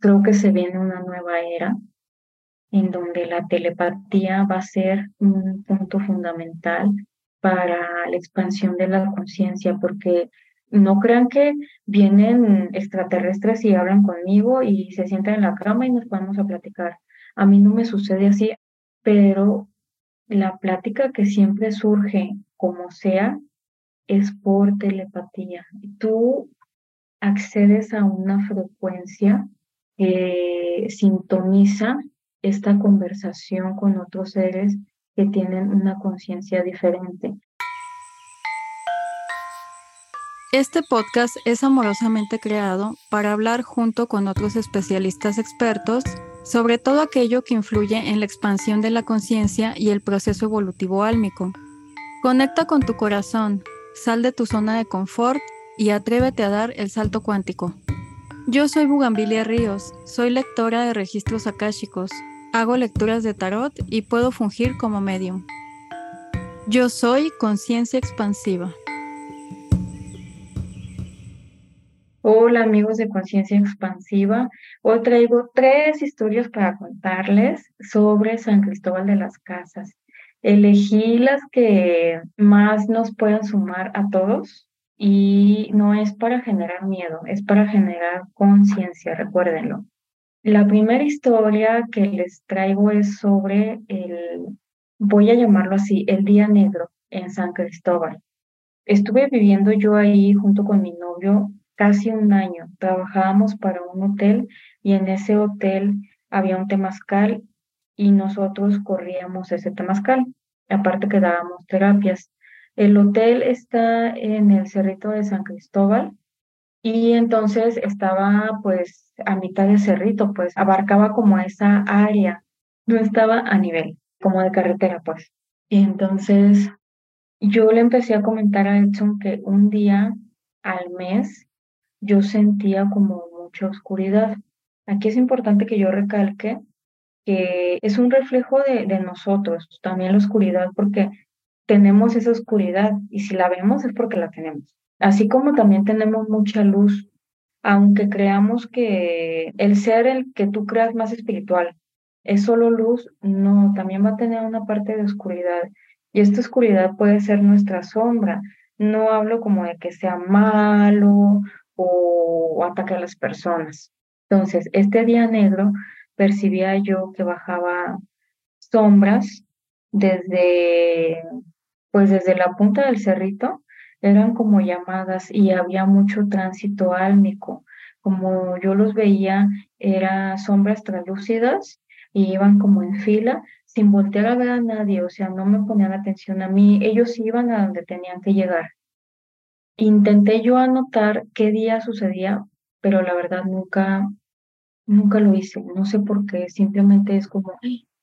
creo que se viene una nueva era en donde la telepatía va a ser un punto fundamental para la expansión de la conciencia, porque no crean que vienen extraterrestres y hablan conmigo y se sientan en la cama y nos vamos a platicar. A mí no me sucede así, pero la plática que siempre surge, como sea, es por telepatía. Tú accedes a una frecuencia que sintoniza esta conversación con otros seres que tienen una conciencia diferente. Este podcast es amorosamente creado para hablar junto con otros especialistas expertos sobre todo aquello que influye en la expansión de la conciencia y el proceso evolutivo álmico. Conecta con tu corazón, sal de tu zona de confort y atrévete a dar el salto cuántico. Yo soy Bugambilia Ríos, soy lectora de registros akáshicos, hago lecturas de tarot y puedo fungir como medium. Yo soy conciencia expansiva. Hola amigos de Conciencia Expansiva, hoy traigo tres historias para contarles sobre San Cristóbal de las Casas. Elegí las que más nos puedan sumar a todos y no es para generar miedo, es para generar conciencia, recuérdenlo. La primera historia que les traigo es sobre el, voy a llamarlo así, el Día Negro en San Cristóbal. Estuve viviendo yo ahí junto con mi novio casi un año. Trabajábamos para un hotel y en ese hotel había un temazcal y nosotros corríamos ese temazcal. Aparte que dábamos terapias. El hotel está en el Cerrito de San Cristóbal y entonces estaba pues a mitad de cerrito, pues abarcaba como esa área, no estaba a nivel, como de carretera pues. Y entonces yo le empecé a comentar a Edson que un día al mes yo sentía como mucha oscuridad. Aquí es importante que yo recalque que es un reflejo de, de nosotros, también la oscuridad, porque tenemos esa oscuridad y si la vemos es porque la tenemos. Así como también tenemos mucha luz, aunque creamos que el ser el que tú creas más espiritual es solo luz, no, también va a tener una parte de oscuridad. Y esta oscuridad puede ser nuestra sombra. No hablo como de que sea malo o, ataque a las personas. Entonces, este día negro percibía yo que bajaba sombras desde, pues desde la punta del cerrito, eran como llamadas y había mucho tránsito álmico. Como yo los veía, eran sombras translúcidas y iban como en fila sin voltear a ver a nadie, o sea, no me ponían atención a mí, ellos iban a donde tenían que llegar. Intenté yo anotar qué día sucedía, pero la verdad nunca, nunca lo hice. No sé por qué, simplemente es como,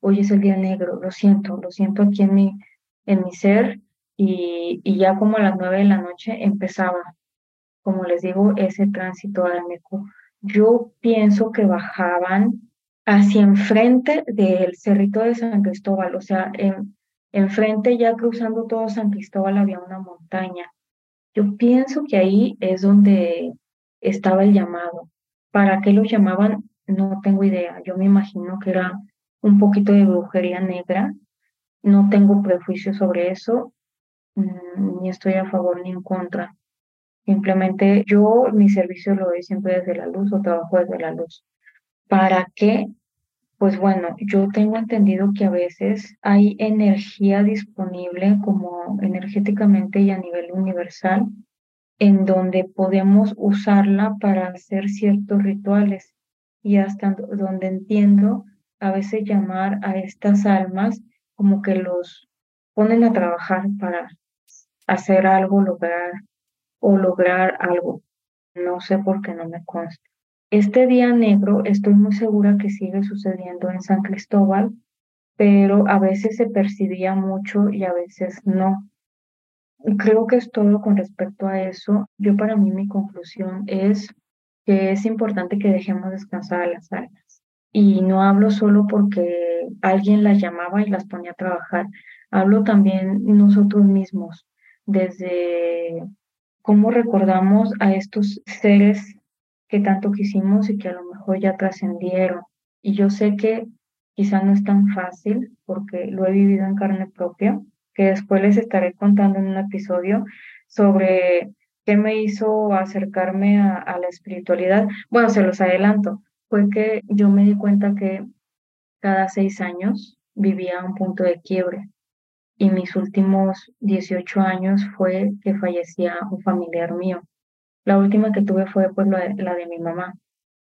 hoy es el día negro, lo siento, lo siento aquí en mi, en mi ser y, y ya como a las nueve de la noche empezaba, como les digo, ese tránsito álmico. Yo pienso que bajaban hacia enfrente del cerrito de San Cristóbal, o sea, en, enfrente ya cruzando todo San Cristóbal había una montaña yo pienso que ahí es donde estaba el llamado. ¿Para qué lo llamaban? No tengo idea. Yo me imagino que era un poquito de brujería negra. No tengo prejuicio sobre eso, mm, ni estoy a favor ni en contra. Simplemente yo mi servicio lo doy siempre desde la luz o trabajo desde la luz. ¿Para qué? Pues bueno, yo tengo entendido que a veces hay energía disponible como energéticamente y a nivel universal en donde podemos usarla para hacer ciertos rituales y hasta donde entiendo a veces llamar a estas almas como que los ponen a trabajar para hacer algo, lograr o lograr algo. No sé por qué no me consta. Este día negro estoy muy segura que sigue sucediendo en San Cristóbal, pero a veces se percibía mucho y a veces no. Creo que es todo con respecto a eso. Yo para mí mi conclusión es que es importante que dejemos descansar a las almas. Y no hablo solo porque alguien las llamaba y las ponía a trabajar, hablo también nosotros mismos, desde cómo recordamos a estos seres que tanto quisimos y que a lo mejor ya trascendieron. Y yo sé que quizá no es tan fácil porque lo he vivido en carne propia, que después les estaré contando en un episodio sobre qué me hizo acercarme a, a la espiritualidad. Bueno, se los adelanto, fue que yo me di cuenta que cada seis años vivía un punto de quiebre y mis últimos 18 años fue que fallecía un familiar mío. La última que tuve fue pues la de, la de mi mamá.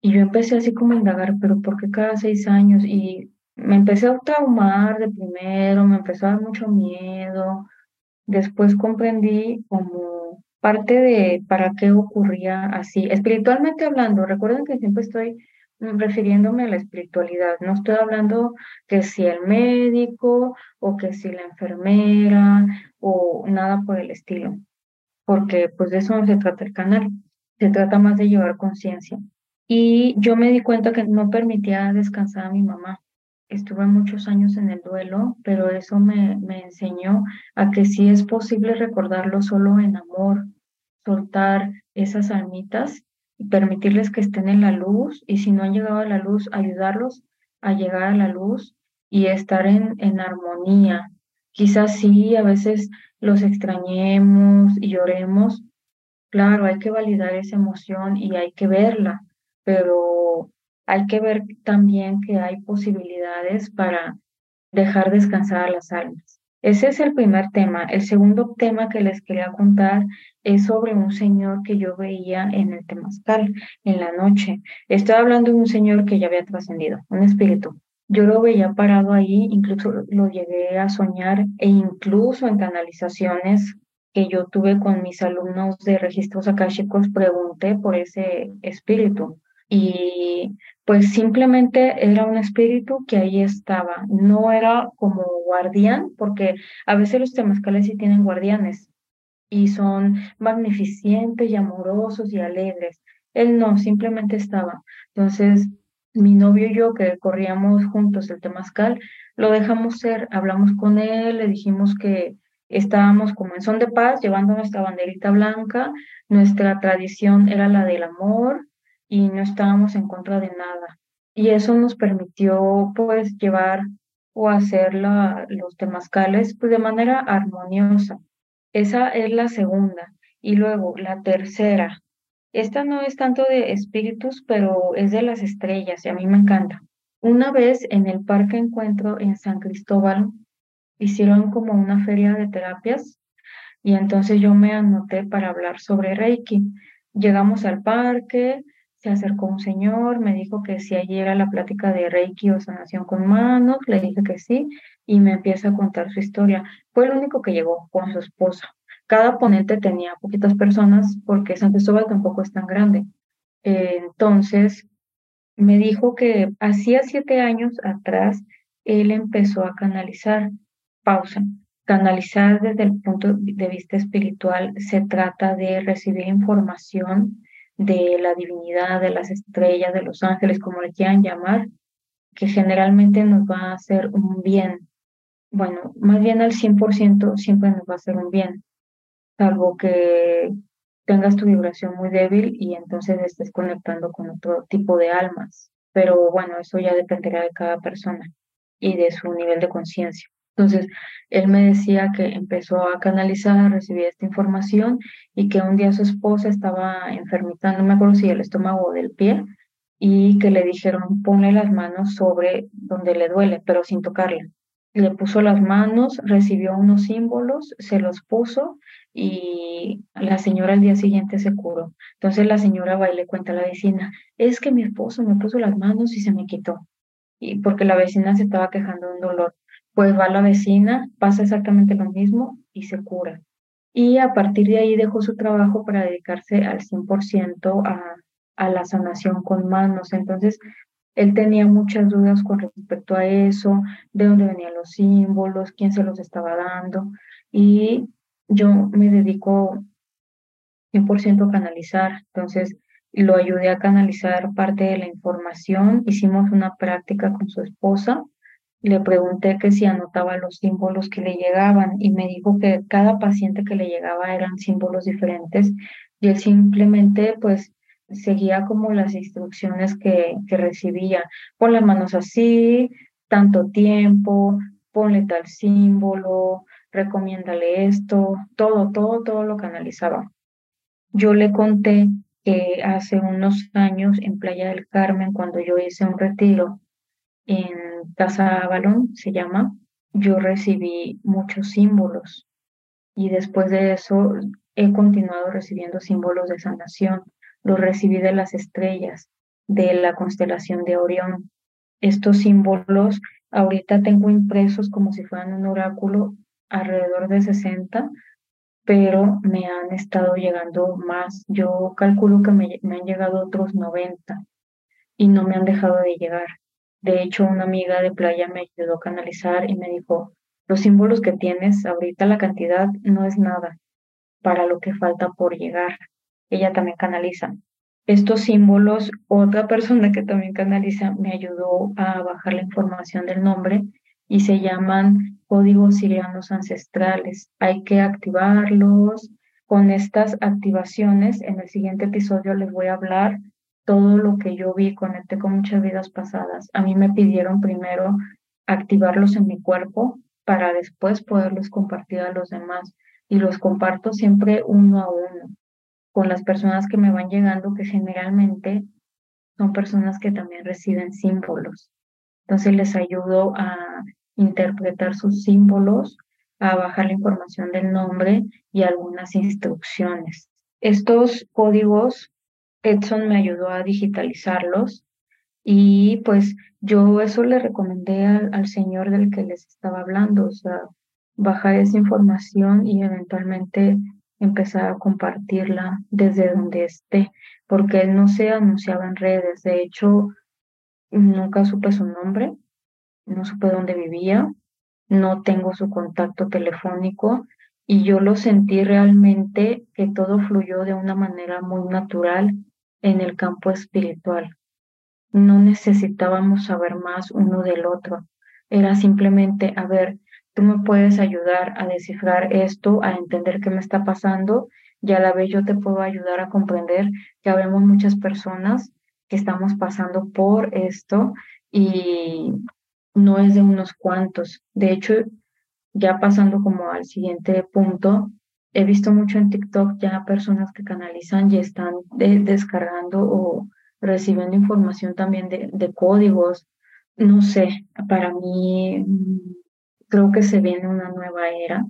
Y yo empecé así como a indagar, pero ¿por qué cada seis años? Y me empecé a traumar de primero, me empezó a dar mucho miedo. Después comprendí como parte de para qué ocurría así. Espiritualmente hablando, recuerden que siempre estoy refiriéndome a la espiritualidad. No estoy hablando que si el médico o que si la enfermera o nada por el estilo, porque pues de eso no se trata el canal, se trata más de llevar conciencia. Y yo me di cuenta que no permitía descansar a mi mamá. Estuve muchos años en el duelo, pero eso me, me enseñó a que sí es posible recordarlo solo en amor, soltar esas almitas permitirles que estén en la luz y si no han llegado a la luz, ayudarlos a llegar a la luz y estar en, en armonía. Quizás sí, a veces los extrañemos y lloremos. Claro, hay que validar esa emoción y hay que verla, pero hay que ver también que hay posibilidades para dejar descansar a las almas. Ese es el primer tema. El segundo tema que les quería contar es sobre un señor que yo veía en el Temazcal en la noche. Estoy hablando de un señor que ya había trascendido, un espíritu. Yo lo veía parado ahí, incluso lo llegué a soñar e incluso en canalizaciones que yo tuve con mis alumnos de registros akáshicos pregunté por ese espíritu y pues simplemente era un espíritu que ahí estaba, no era como guardián, porque a veces los temazcales sí tienen guardianes y son magnificentes y amorosos y alegres. Él no, simplemente estaba. Entonces, mi novio y yo que corríamos juntos el temazcal, lo dejamos ser, hablamos con él, le dijimos que estábamos como en son de paz, llevando nuestra banderita blanca, nuestra tradición era la del amor, y no estábamos en contra de nada. Y eso nos permitió pues llevar o hacer los temazcales pues, de manera armoniosa. Esa es la segunda. Y luego la tercera. Esta no es tanto de espíritus, pero es de las estrellas y a mí me encanta. Una vez en el Parque Encuentro en San Cristóbal hicieron como una feria de terapias y entonces yo me anoté para hablar sobre Reiki. Llegamos al parque, se acercó un señor, me dijo que si allí era la plática de Reiki o sanación con manos, le dije que sí, y me empieza a contar su historia. Fue el único que llegó con su esposa. Cada ponente tenía poquitas personas porque San Cristóbal tampoco es tan grande. entonces, me dijo que hacía siete años atrás él empezó a canalizar. Pausa. Canalizar desde el punto de vista espiritual se trata de recibir información de la divinidad, de las estrellas, de los ángeles, como le quieran llamar, que generalmente nos va a hacer un bien. Bueno, más bien al 100% siempre nos va a hacer un bien, salvo que tengas tu vibración muy débil y entonces estés conectando con otro tipo de almas. Pero bueno, eso ya dependerá de cada persona y de su nivel de conciencia. Entonces, él me decía que empezó a canalizar, recibía esta información y que un día su esposa estaba enfermita, no me acuerdo si el estómago o del pie, y que le dijeron ponle las manos sobre donde le duele, pero sin tocarle. Le puso las manos, recibió unos símbolos, se los puso y la señora al día siguiente se curó. Entonces la señora va y le cuenta a la vecina, es que mi esposo me puso las manos y se me quitó. Y porque la vecina se estaba quejando de un dolor pues va la vecina, pasa exactamente lo mismo y se cura. Y a partir de ahí dejó su trabajo para dedicarse al 100% a, a la sanación con manos. Entonces, él tenía muchas dudas con respecto a eso, de dónde venían los símbolos, quién se los estaba dando. Y yo me dedico 100% a canalizar. Entonces, lo ayudé a canalizar parte de la información. Hicimos una práctica con su esposa le pregunté que si anotaba los símbolos que le llegaban y me dijo que cada paciente que le llegaba eran símbolos diferentes y él simplemente pues seguía como las instrucciones que, que recibía. Pon las manos así, tanto tiempo, ponle tal símbolo, recomiéndale esto, todo, todo, todo lo canalizaba. Yo le conté que hace unos años en Playa del Carmen, cuando yo hice un retiro en Casa Balón, se llama, yo recibí muchos símbolos y después de eso he continuado recibiendo símbolos de sanación. Los recibí de las estrellas, de la constelación de Orión. Estos símbolos ahorita tengo impresos como si fueran un oráculo alrededor de 60, pero me han estado llegando más. Yo calculo que me, me han llegado otros 90 y no me han dejado de llegar. De hecho, una amiga de playa me ayudó a canalizar y me dijo, los símbolos que tienes ahorita, la cantidad no es nada para lo que falta por llegar. Ella también canaliza. Estos símbolos, otra persona que también canaliza me ayudó a bajar la información del nombre y se llaman códigos sirianos ancestrales. Hay que activarlos. Con estas activaciones, en el siguiente episodio les voy a hablar todo lo que yo vi, conecté con muchas vidas pasadas. A mí me pidieron primero activarlos en mi cuerpo para después poderlos compartir a los demás. Y los comparto siempre uno a uno con las personas que me van llegando, que generalmente son personas que también reciben símbolos. Entonces les ayudo a interpretar sus símbolos, a bajar la información del nombre y algunas instrucciones. Estos códigos, Edson me ayudó a digitalizarlos y pues yo eso le recomendé al, al señor del que les estaba hablando, o sea, bajar esa información y eventualmente empezar a compartirla desde donde esté, porque él no se anunciaba en redes. De hecho, nunca supe su nombre, no supe dónde vivía, no tengo su contacto telefónico y yo lo sentí realmente que todo fluyó de una manera muy natural en el campo espiritual. No necesitábamos saber más uno del otro. Era simplemente, a ver, tú me puedes ayudar a descifrar esto, a entender qué me está pasando y a la vez yo te puedo ayudar a comprender que habemos muchas personas que estamos pasando por esto y no es de unos cuantos. De hecho, ya pasando como al siguiente punto, he visto mucho en TikTok ya personas que canalizan y están descargando o recibiendo información también de, de códigos. No sé, para mí creo que se viene una nueva era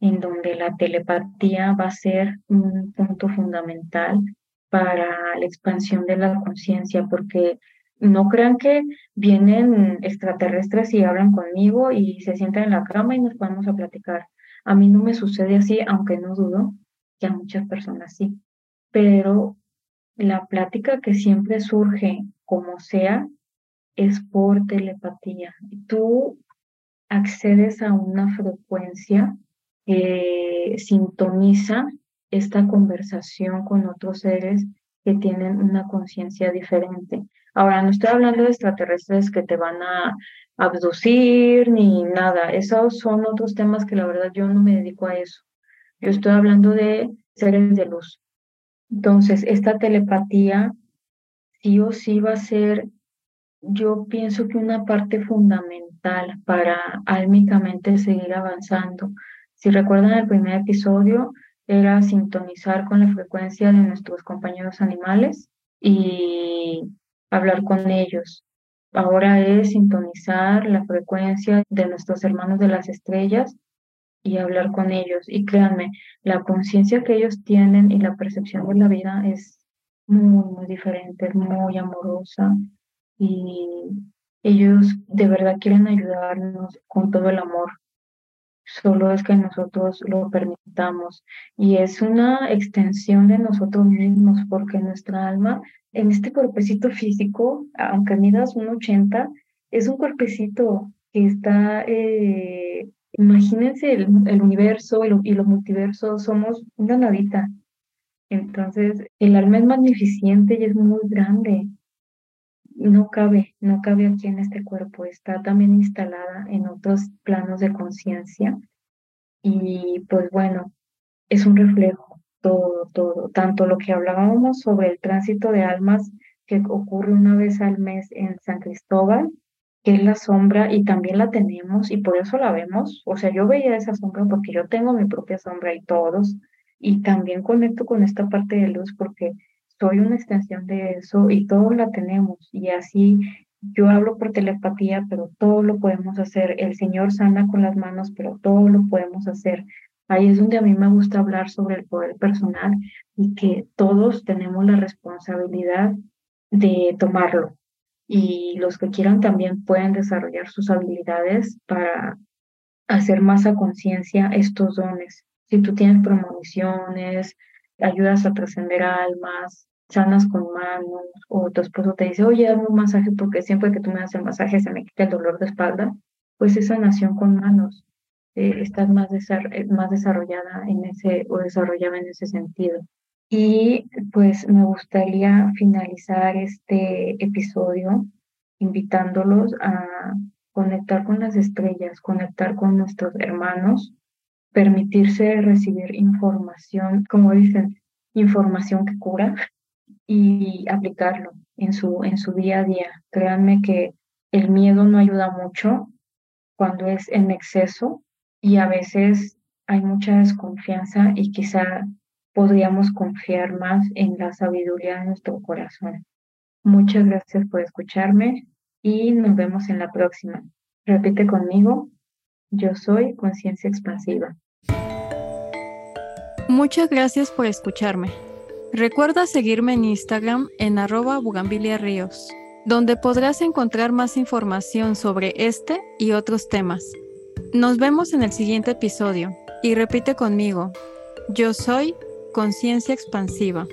en donde la telepatía va a ser un punto fundamental para la expansión de la conciencia, porque no crean que vienen extraterrestres y hablan conmigo y se sientan en la cama y nos vamos a platicar. A mí no me sucede así, aunque no dudo que a muchas personas sí. Pero la plática que siempre surge, como sea, es por telepatía. Tú accedes a una frecuencia que sintoniza esta conversación con otros seres que tienen una conciencia diferente. Ahora, no estoy hablando de extraterrestres que te van a abducir ni nada. Esos son otros temas que la verdad yo no me dedico a eso. Yo estoy hablando de seres de luz. Entonces, esta telepatía sí o sí va a ser, yo pienso que una parte fundamental para álmicamente seguir avanzando. Si recuerdan el primer episodio, era sintonizar con la frecuencia de nuestros compañeros animales y hablar con ellos. Ahora es sintonizar la frecuencia de nuestros hermanos de las estrellas y hablar con ellos. Y créanme, la conciencia que ellos tienen y la percepción de la vida es muy, muy diferente, muy amorosa y ellos de verdad quieren ayudarnos con todo el amor. Solo es que nosotros lo permitamos. Y es una extensión de nosotros mismos, porque nuestra alma, en este cuerpecito físico, aunque midas un 80, es un cuerpecito que está, eh, imagínense el, universo y los multiversos, somos una nadita. Entonces, el alma es magnificente y es muy grande no cabe, no cabe aquí en este cuerpo, está también instalada en otros planos de conciencia y pues bueno, es un reflejo. todo, todo, tanto lo que hablábamos sobre el tránsito de almas que ocurre una vez al mes en San Cristóbal, que es la sombra y también la tenemos y por eso la vemos. O sea, yo veía esa sombra porque yo tengo mi propia sombra y todos, y también conecto con esta parte de luz porque soy una extensión de eso y todos la tenemos y así yo hablo por telepatía, pero todo lo podemos hacer. El Señor sana con las manos, pero todo lo podemos hacer. Ahí es donde a mí me gusta hablar sobre el poder personal y que todos tenemos la responsabilidad de tomarlo. Y los que quieran también pueden desarrollar sus habilidades para hacer más a conciencia estos dones. Si tú tienes premoniciones, ayudas a trascender almas, sanas con manos, o tu esposo te dice, oye, dame un masaje porque siempre que tú me das el masaje se me quita el dolor de espalda, pues esa sanación con manos. Eh, estás más, eh, más desarrollada en ese o desarrollada en ese sentido. Y pues me gustaría finalizar este episodio invitándolos a conectar con las estrellas, conectar con nuestros hermanos, permitirse recibir información, como dicen, información que cura y aplicarlo en su, en su día a día. Créanme que el miedo no ayuda mucho cuando es en exceso y a veces hay mucha desconfianza y quizá podríamos confiar más en la sabiduría de nuestro corazón. Muchas gracias por escucharme y nos vemos en la próxima. Repite conmigo, yo soy conciencia expansiva. Muchas gracias por escucharme. Recuerda seguirme en Instagram en arroba Ríos, donde podrás encontrar más información sobre este y otros temas. Nos vemos en el siguiente episodio y repite conmigo, yo soy conciencia expansiva.